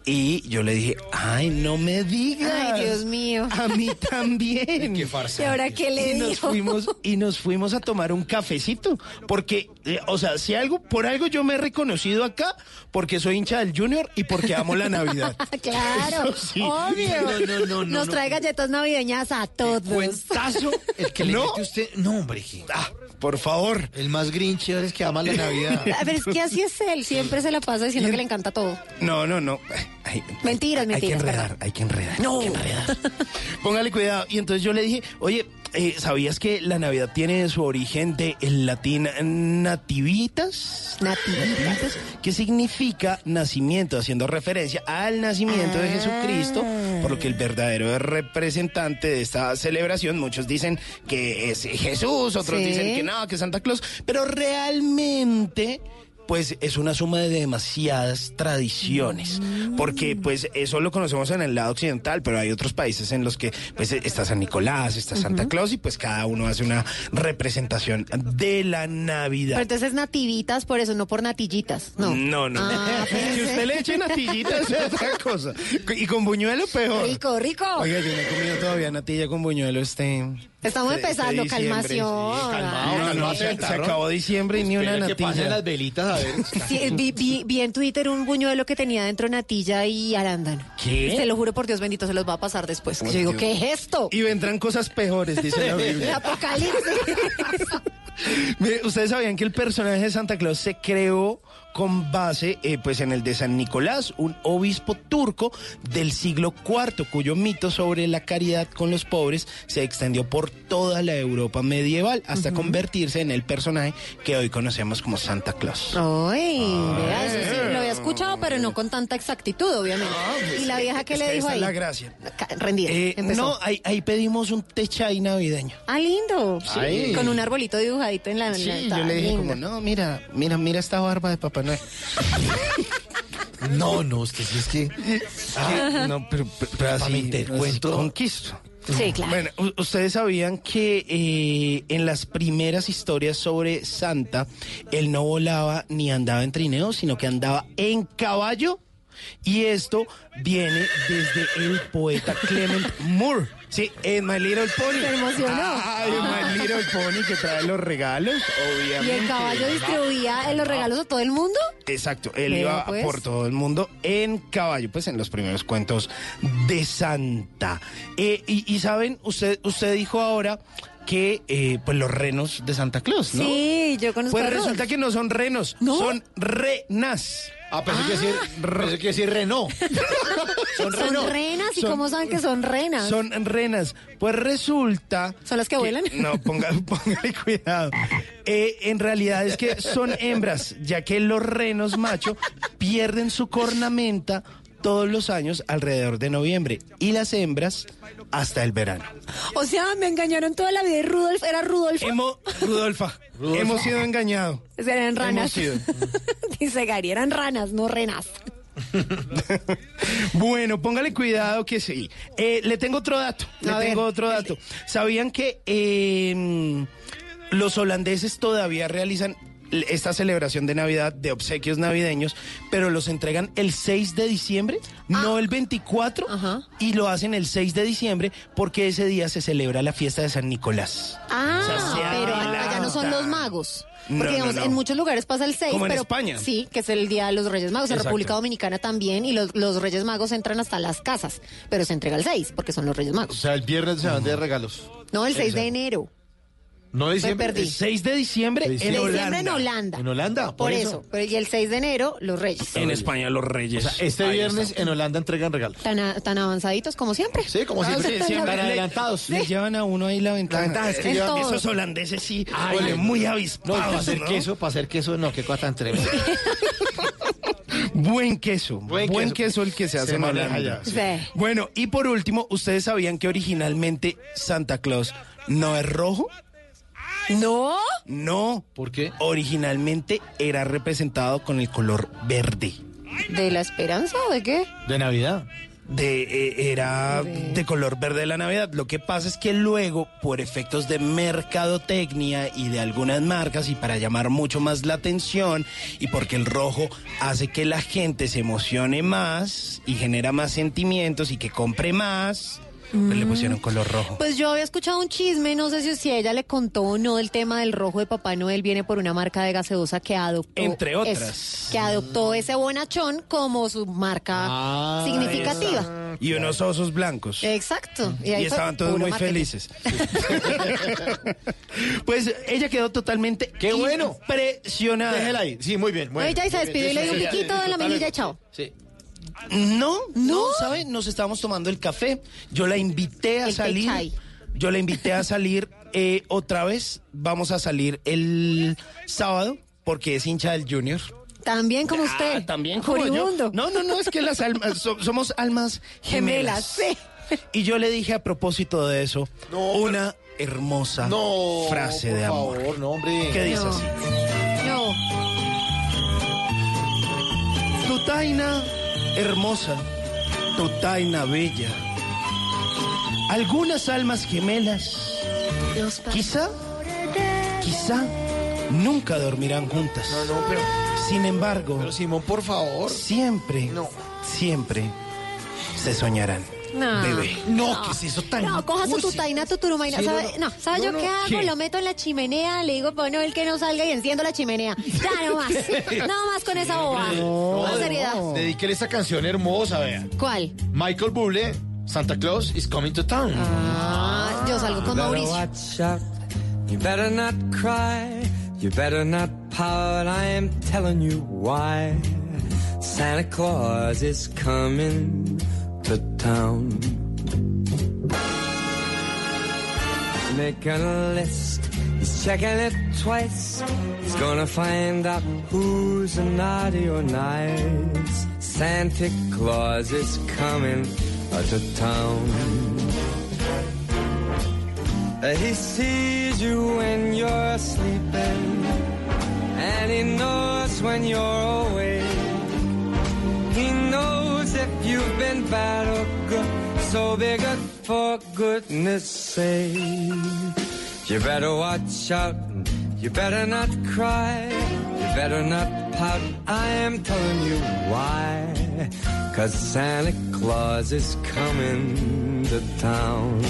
Y yo le dije, ay, no me digas. Ay, Dios mío. A mí también. Qué farsa. ¿Y ahora qué le y nos fuimos Y nos fuimos a tomar un cafecito. Porque, eh, o sea, si algo, por algo yo me he reconocido acá, porque soy hincha del Junior y porque amo la Navidad. Claro, sí. obvio. No, no, no, no, Nos no. trae galletas navideñas a todos. Cuentazo el que le mete usted. No, hombre. Ah, por favor. El más grinch es que ama la Navidad. A ver, es que así es él, siempre se la pasa diciendo que le encanta todo. No, no, no. Ay, Mentiras, hay que mentiras, enredar, perdón. hay que enredar. No. hay que enredar. Póngale cuidado. Y entonces yo le dije, oye, eh, ¿sabías que la Navidad tiene su origen de el latín nativitas? Nativitas. Que significa nacimiento, haciendo referencia al nacimiento de Jesucristo, por lo que el verdadero representante de esta celebración, muchos dicen que es Jesús, otros Sí. dicen que no, que es Santa Claus, pero realmente pues es una suma de demasiadas tradiciones, porque pues eso lo conocemos en el lado occidental, pero hay otros países en los que pues está San Nicolás, está Santa Claus y pues cada uno hace una representación de la Navidad. Pero entonces nativitas, por eso, no por natillitas. No. No, no. Ah, si usted le eche natillitas es otra cosa. Y con buñuelo peor. Rico, rico. Oiga, yo no he comido todavía natilla con buñuelo este. Estamos este- este empezando, calmación. Sí, calmado, Ay, calmado, sí. se, se acabó diciembre y ni una natilla. las velitas a ver. Sí, vi, vi- vi en Twitter un buñuelo que tenía dentro natilla y arándano. ¿Qué? Se lo juro por Dios bendito, se los va a pasar después. Yo digo, Dios. ¿qué es esto? Y vendrán cosas peores, dice la El Biblia. apocalipsis. Mire, Ustedes sabían que el personaje de Santa Claus se creó con base eh, pues en el de San Nicolás, un obispo turco del siglo IV, cuyo mito sobre la caridad con los pobres se extendió por toda la Europa medieval hasta convertirse en el personaje que hoy conocemos como Santa Claus. Ay, vea, eso sí, lo había escuchado, pero no con tanta exactitud, obviamente. ¿Y la vieja qué Es le que dijo esa ahí? es la gracia. Rendida. Eh, no, ahí, ahí pedimos un techay navideño. Ah, lindo. Sí. Con un arbolito dibujadito en la en la- Sí, está yo le dije lindo. como, no, mira, mira, mira esta barba de Papá Noel. No, no, usted es que. Ah, no, pero, así, cuento. conquisto. Sí, claro. Bueno, ustedes sabían que eh, en las primeras historias sobre Santa, él no volaba ni andaba en trineo, sino que andaba en caballo. Y esto viene desde el poeta Clement Moore. Sí, en My Little Pony. Se emocionó. Ay, My Little Pony que trae los regalos, ¿Y obviamente. el caballo distribuía los regalos a todo el mundo? Exacto, él iba pues. por todo el mundo en caballo, pues en los primeros cuentos de Santa. Eh, y, y saben, usted, usted dijo ahora que eh, pues los renos de Santa Claus, ¿no? Sí, yo conozco Pues resulta que no son renos, son renas. Ah, pensé que decir, pensé que decir Renault. Son, Son renas, ¿y Son- cómo saben que son renas? Son renas. Pues resulta. ¿Son las que vuelan? No, ponga, póngale cuidado. Eh, en realidad es que son hembras, ya que los renos macho pierden su cornamenta todos los años alrededor de noviembre y las hembras hasta el verano. O sea, me engañaron toda la vida y Rudolf era Rudolf. Hemos, Rudolfa, hemos sido engañados. Eran ranas. Dice Gary, eran ranas, no renas. Bueno, póngale cuidado que sí. Eh, le tengo otro dato. Le A ver, tengo otro dato. ¿Sabían que eh, los holandeses todavía realizan esta celebración de Navidad de obsequios navideños, pero los entregan el 6 de diciembre, no el 24, y lo hacen el 6 de diciembre porque ese día se celebra la fiesta de San Nicolás. Ah, O sea, pero allá no son los magos. Porque, No, digamos, no. en muchos lugares pasa el 6, Como en pero España. sí, que es el Día de los Reyes Magos. En. República Dominicana también, y los, los Reyes Magos entran hasta las casas, pero se entrega el 6, porque son los Reyes O Magos. sea, el viernes se van de regalos. No, el 6 de enero. No de Me diciembre. perdí. El 6 de diciembre De en De diciembre Holanda. en Holanda. En Holanda, Por, eso. Pero, y el 6 de enero, los Reyes. En España los O reyes. sea, este Ahí viernes está. en Holanda entregan regalos. Tan, a- tan avanzaditos como siempre. Sí, como siempre. sí, siempre. Tan adelantados. Le llevan a uno ahí la ventaja. La ventaja es que llevan- todo. esos holandeses sí, Ay, huelen no. muy No, avispados. para hacer ¿no? queso, para hacer queso, no, qué cosa tan tremenda. Buen queso. Buen Buen, queso. queso. el que se hace Se en maneja Holanda. ya, sí. Sí. Bueno, y por último, ¿ustedes sabían que originalmente Santa Claus no es rojo? ¿No? No. ¿Por qué? Originalmente era representado con el color verde. ¿De la esperanza o de qué? De Navidad. de eh, era de color verde de la Navidad. Lo que pasa es que luego, por efectos de mercadotecnia y de algunas marcas y para llamar mucho más la atención y porque el rojo hace que la gente se emocione más y genera más sentimientos y que compre más, pues le pusieron color rojo. Pues yo había escuchado un chisme, no sé si, si ella le contó o no, el tema del rojo de Papá Noel viene por una marca de gaseosa que adoptó. Entre otras. que adoptó ese bonachón como su marca Ah, significativa. Y unos osos blancos. Exacto. Y, ahí fue estaban todos muy marketing. felices. pues ella quedó totalmente ¡Qué bueno! impresionada. Déjela ahí. Sí, muy bien. Bueno. Ella y se despidió y le dio un piquito de la mejilla y chao. Sí. No, no, ¿sabe? Nos estábamos tomando el café. Yo la invité a El salir. Yo la invité a salir eh, otra vez. Vamos a salir el sábado porque es hincha del Junior. También como usted. Ah, también como yo. No, no, no, es que las almas so- somos almas gemelas. Gemelas, sí. Y yo le dije a propósito de eso una hermosa No. frase por de amor. favor, no, hombre. ¿Qué dice No. así? No. Tu taina hermosa, tu taina bella. Algunas almas gemelas, quizá, quizá, nunca dormirán juntas. No, no, pero, Sin embargo, pero Simón, por favor. siempre, No. siempre se soñarán. No. Bebé. No, ¿qué es eso tan No, coja su tutaina, tu turumaina. Sí, no, ¿Sabe, no, no. ¿sabe No, yo no. qué hago? ¿Qué? Lo meto en la chimenea, le digo, bueno, el que no salga y enciendo la chimenea. Ya, no más. no más con esa bobada. No, Con seriedad. Dedíquele esta canción hermosa, vea. ¿Cuál? Michael Bublé, Santa Claus is coming to town. Ah, yo salgo con Mauricio. watch out. You better not cry. You better not pout. I am telling you why. Santa Claus is coming to town. Making a list. He's checking it twice. He's gonna find out who's naughty or nice. Santa Claus is coming to town. He sees you when you're sleeping, and he knows when you're awake. If you've been bad or good, so be good for goodness sake. You better watch out. You better not cry. You better not pout. I am telling you why. Cause Santa Claus is coming to town.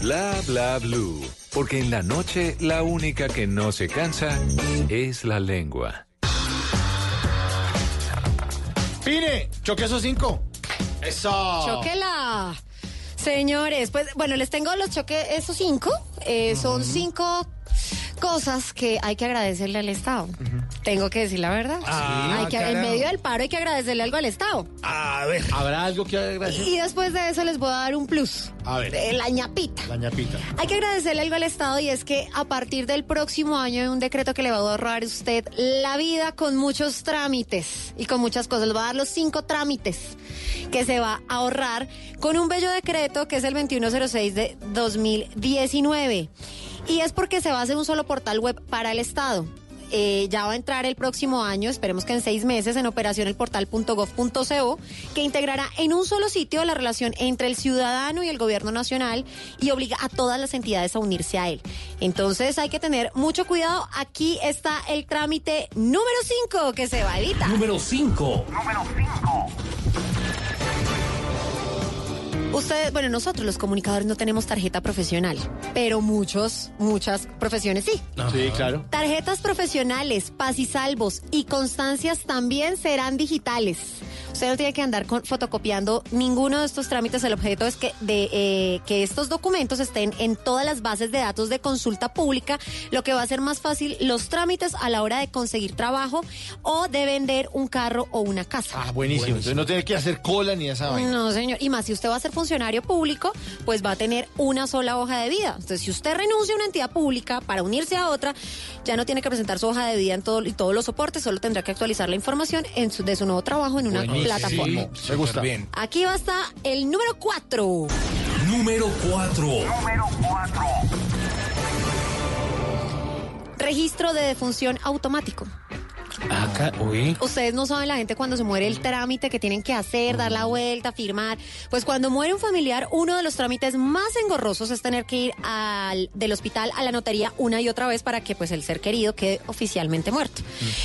Bla bla blue. Porque en la noche la única que no se cansa es la lengua. Pine, choque esos cinco. Eso. Choquela. Señores, pues bueno, les tengo los choques, esos cinco. Eh, Son cinco cosas que hay que agradecerle al Estado. Tengo que decir la verdad. Ah, hay que, en medio del paro hay que agradecerle algo al Estado. A ver. ¿Habrá algo que agradecer? Y después de eso les voy a dar un plus. A ver. De la ñapita. La ñapita. Hay que agradecerle algo al Estado y es que a partir del próximo año hay un decreto que le va a ahorrar a usted la vida con muchos trámites y con muchas cosas. Le va a dar los cinco trámites que se va a ahorrar con un bello decreto que es el 2106 de 2019. Y es porque se va a hacer un solo portal web para el Estado. Eh, ya va a entrar el próximo año, esperemos que en seis meses, en operación el portal.gov.co, que integrará en un solo sitio la relación entre el ciudadano y el gobierno nacional y obliga a todas las entidades a unirse a él. Entonces hay que tener mucho cuidado. Aquí está el trámite número 5 que se va a evitar. Número 5. Ustedes, bueno, nosotros los comunicadores no tenemos tarjeta profesional, pero muchos, muchas profesiones sí. Sí, claro. Tarjetas profesionales, pasisalvos y constancias también serán digitales. Usted no tiene que andar con- fotocopiando ninguno de estos trámites. El objeto es que, de, eh, que estos documentos estén en todas las bases de datos de consulta pública, lo que va a hacer más fácil los trámites a la hora de conseguir trabajo o de vender un carro o una casa. Ah, buenísimo. Entonces no tiene que hacer cola ni esa vaina. No, señor. Y más, si usted va a ser funcionario público, pues va a tener una sola hoja de vida. Entonces, si usted renuncia a una entidad pública para unirse a otra, ya no tiene que presentar su hoja de vida en todo y todos los soportes, solo tendrá que actualizar la información en su- de su nuevo trabajo en una Plataforma. Me gusta. Bien. Aquí va a estar el número 4. Número 4. Registro de defunción automático. Acá, uy. Ustedes no saben la gente cuando se muere el trámite que tienen que hacer, dar la vuelta, firmar. Pues cuando muere un familiar, uno de los trámites más engorrosos es tener que ir al, del hospital a la notaría una y otra vez para que pues el ser querido quede oficialmente muerto.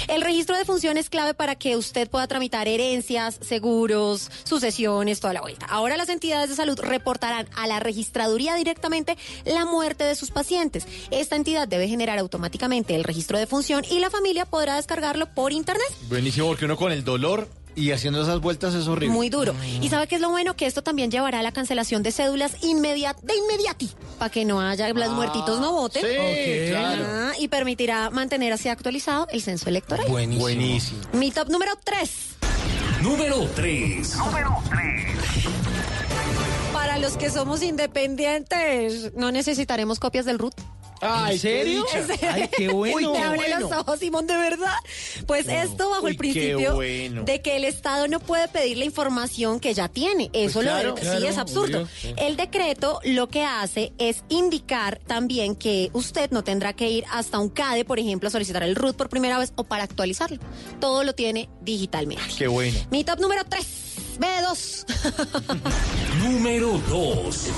El registro de función es clave para que usted pueda tramitar herencias, seguros, sucesiones, toda la vuelta. Ahora las entidades de salud reportarán a la registraduría directamente la muerte de sus pacientes. Esta entidad debe generar automáticamente el registro de función y la familia podrá descargarlo por internet. Buenísimo, porque uno con el dolor y haciendo esas vueltas es horrible. Muy duro. ¿Y sabe qué es lo bueno? Que esto también llevará a la cancelación de cédulas inmediat de inmediati, para que no haya, los muertitos no voten. sí, Ok. claro. Ah, y permitirá mantener así actualizado el censo electoral. Buenísimo. Buenísimo. Mi top número 3. Número 3. Para los que somos independientes, no necesitaremos copias del RUT. Ay, ¿En serio? Ay, qué bueno. Uy, te abre bueno. los ojos, Simón, de verdad. Pues esto bajo Uy, el principio bueno. de que el Estado no puede pedir la información que ya tiene. Eso Pues claro, lo, claro, sí es absurdo. obvio, sí. El decreto lo que hace es indicar también que usted no tendrá que ir hasta un CADE, por ejemplo, a solicitar el RUT por primera vez o para actualizarlo. Todo lo tiene digitalmente. Qué bueno. Mi top número 3. B2. Número 2.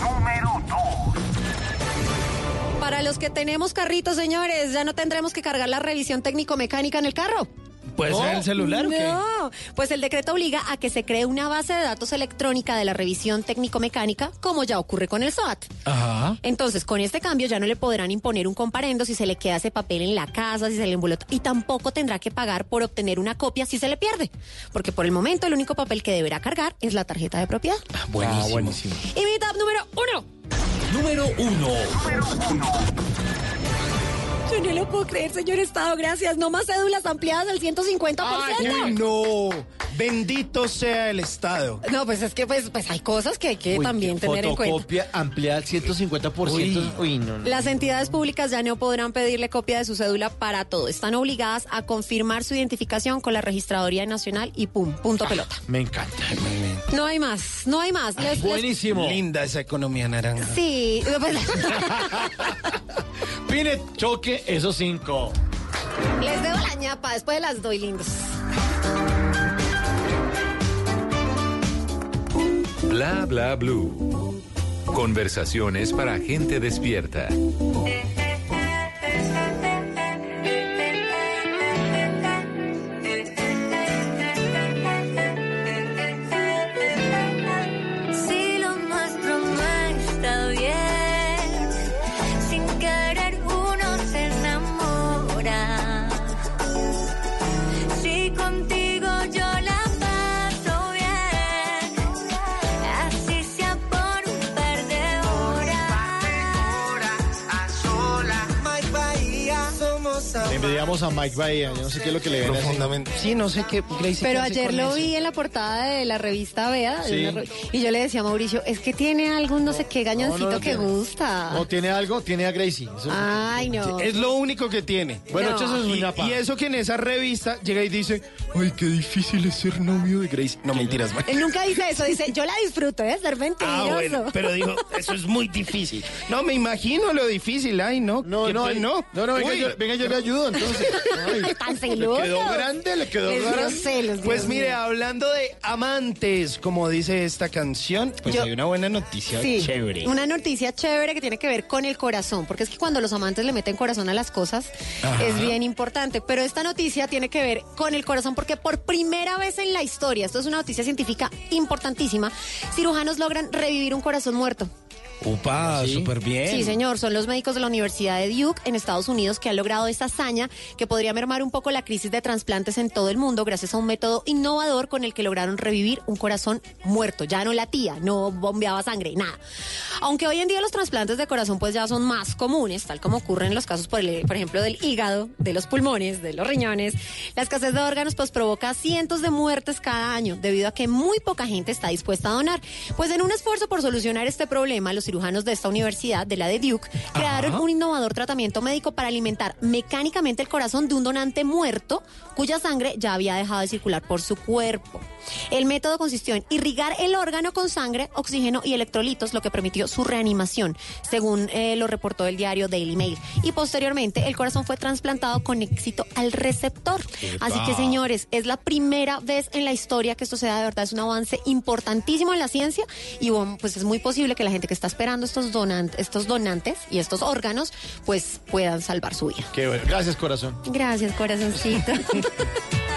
Para los que tenemos carritos, señores, ya no tendremos que cargar la revisión técnico-mecánica en el carro. ¿Puede ser el celular o qué? No, pues el decreto obliga a que se cree una base de datos electrónica de la revisión técnico-mecánica, como ya ocurre con el SOAT. Ajá. Entonces, con este cambio ya no le podrán imponer un comparendo si se le queda ese papel en la casa, si se le embolota, y tampoco tendrá que pagar por obtener una copia si se le pierde, porque por el momento el único papel que deberá cargar es la tarjeta de propiedad. Buenísimo. Ah, buenísimo. Y mi top número uno. Número 1. Yo no lo puedo creer, señor Estado, gracias. No más cédulas ampliadas del 150%. Ay, no. Bendito sea el Estado. No, pues es que pues, pues hay cosas que hay que Uy, también tener en cuenta. Fotocopia ampliada al 150%. Uy. Uy, no, no. Las entidades públicas ya no podrán pedirle copia de su cédula para todo. Están obligadas a confirmar su identificación con la Registraduría Nacional y pum, punto pelota. Me encanta. No hay más, no hay más. Les- les- Buenísimo. Linda esa economía naranja. Sí, pues, Pine, choque esos cinco. les debo la ñapa, después las doy lindos. Bla bla blue. Conversaciones para gente despierta. Si Envidiamos a Mike Bahía. Yo no sé qué es lo que le ven. Profundamente. Sí, no sé qué. Gracie, Pero ¿qué hace ayer lo eso? vi en la portada de la revista Vea Sí. re- y yo le decía a Mauricio, es que tiene algún no sé qué gañoncito No, no, que tiene- gusta. No, tiene algo, tiene a Gracie. Eso- Ay, no. Es lo único que tiene. Bueno, No. eso es Y, una pa- y eso que en esa revista llega y dice, ay, qué difícil es ser novio de Grace. No, mentiras, man. Él nunca dice eso, dice, yo la disfruto, ¿eh? Ser mentiroso. Ah, bueno, pero digo, eso es muy difícil. No, me imagino lo difícil, ay, no. No, ¿Qué no, no, no, no, venga, yo, venga, yo le ayudo, entonces. Ay, Tan le celoso. quedó grande, le quedó Les grande. celos, Pues Dios mire, mío. hablando de amantes, como dice esta canción, pues Yo- hay una buena noticia Sí, chévere. una noticia chévere que tiene que ver con el corazón, porque es que cuando los amantes le meten corazón a las cosas Ajá. es bien importante, pero esta noticia tiene que ver con el corazón porque por primera vez en la historia, esto es una noticia científica importantísima, cirujanos logran revivir un corazón muerto. Upa, súper bien. Sí, señor, son los médicos de la Universidad de Duke en Estados Unidos que han logrado esta hazaña que podría mermar un poco la crisis de trasplantes en todo el mundo gracias a un método innovador con el que lograron revivir un corazón muerto. Ya no latía, no bombeaba sangre, nada. Aunque hoy en día los trasplantes de corazón pues ya son más comunes, tal como ocurre en los casos, por, el- por ejemplo, del hígado, de los pulmones, de los riñones, la escasez de órganos pues provoca cientos de muertes cada año debido a que muy poca gente está dispuesta a donar. Pues en un esfuerzo por solucionar este problema, los cirujanos de esta universidad, de la de Duke, crearon un innovador tratamiento médico para alimentar mecánicamente el corazón de un donante muerto cuya sangre ya había dejado de circular por su cuerpo. El método consistió en irrigar el órgano con sangre, oxígeno y electrolitos, lo que permitió su reanimación, según eh, lo reportó el diario Daily Mail. Y posteriormente, el corazón fue trasplantado con éxito al receptor. Así que, señores, es la primera vez en la historia que esto se da, de verdad, es un avance importantísimo en la ciencia y bueno, pues es muy posible que la gente que está esperando estos, donantes, estos donantes y estos órganos, pues puedan salvar su vida. Qué bueno. Gracias, corazón. Gracias, corazoncito.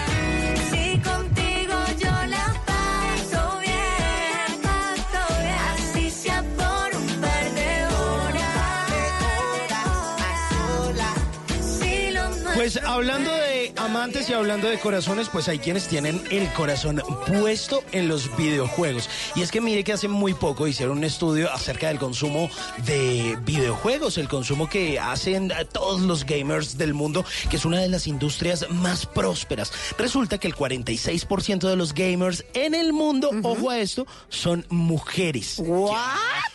Pues hablando de amantes y hablando de corazones, pues hay quienes tienen el corazón puesto en los videojuegos. Y es que mire que hace muy poco hicieron un estudio acerca del consumo de videojuegos, el consumo que hacen todos los gamers del mundo, que es una de las industrias más prósperas. Resulta que el 46% de los gamers en el mundo, ojo a esto, son mujeres.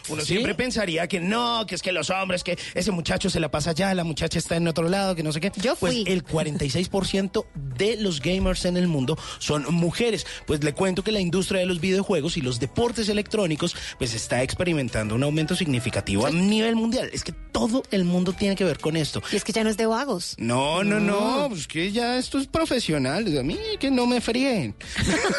Uno ¿Sí? siempre pensaría que no, que es que los hombres, que ese muchacho se la pasa allá, la muchacha está en otro lado, que no sé qué. Yo Pues fui. el 46% de los gamers en el mundo son mujeres. Pues le cuento que la industria de los videojuegos y los deportes electrónicos pues está experimentando un aumento significativo a nivel mundial. Es que todo el mundo tiene que ver con esto. Y es que ya no es de vagos. No, no, no, pues que ya esto es profesional, a mí que no me fríen.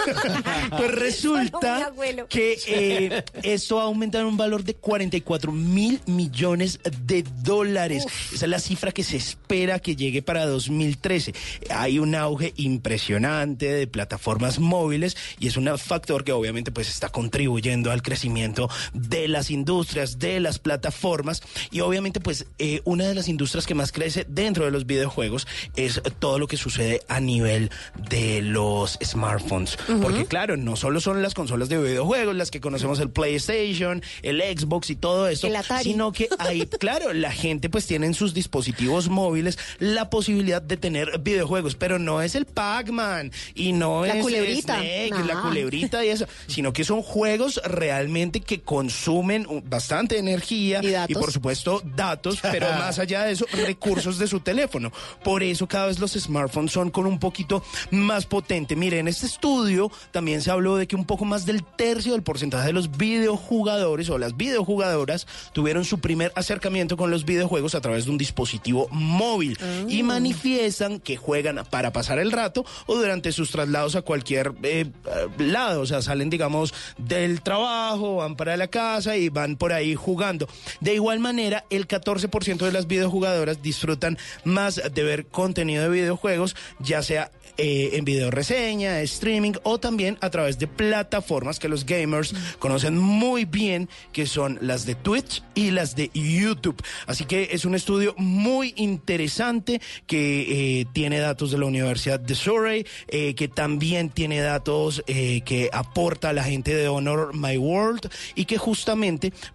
pues resulta que eh, esto ha aumentado en un valor de 44 mil millones de dólares. Esa es la cifra que se espera que llegue para 2013. Hay un auge impresionante de plataformas móviles y es un factor que obviamente pues está contribuyendo al crecimiento de las industrias, de las plataformas y obviamente pues eh, una de las industrias que más crece dentro de los videojuegos es todo lo que sucede a nivel de los smartphones. Porque claro, no solo son las consolas de videojuegos las que conocemos el PlayStation, el Xbox y todo eso, El Atari. sino que hay, claro, la gente pues tiene en sus dispositivos móviles la posibilidad de tener videojuegos, pero no es el Pac-Man y no La es culebrita. Snake, la culebrita y eso, sino que son juegos realmente que consumen bastante energía Y datos. por supuesto datos, pero más allá de eso, recursos de su teléfono. Por eso cada vez los smartphones son con un poquito más potente. Mire, en este estudio también se habló de que un poco más del tercio del porcentaje de los videojugadores o las videojugadoras tuvieron su primer acercamiento con los videojuegos a través de un dispositivo móvil y manifiestan que juegan para pasar el rato o durante sus traslados a cualquier eh, lado. O sea, salen, digamos, del trabajo, van para la casa y van por ahí jugando. De igual manera, el 14% de las videojugadoras disfrutan más de ver contenido de videojuegos, ya sea eh, en video reseña, streaming o también a través de plataformas que los gamers conocen muy bien, que son las de Twitch y las de YouTube. Así que es un estudio muy interesante que eh, tiene datos de la Universidad de Surrey, eh, que también tiene datos que aporta la gente de Honor My World y que justamente pues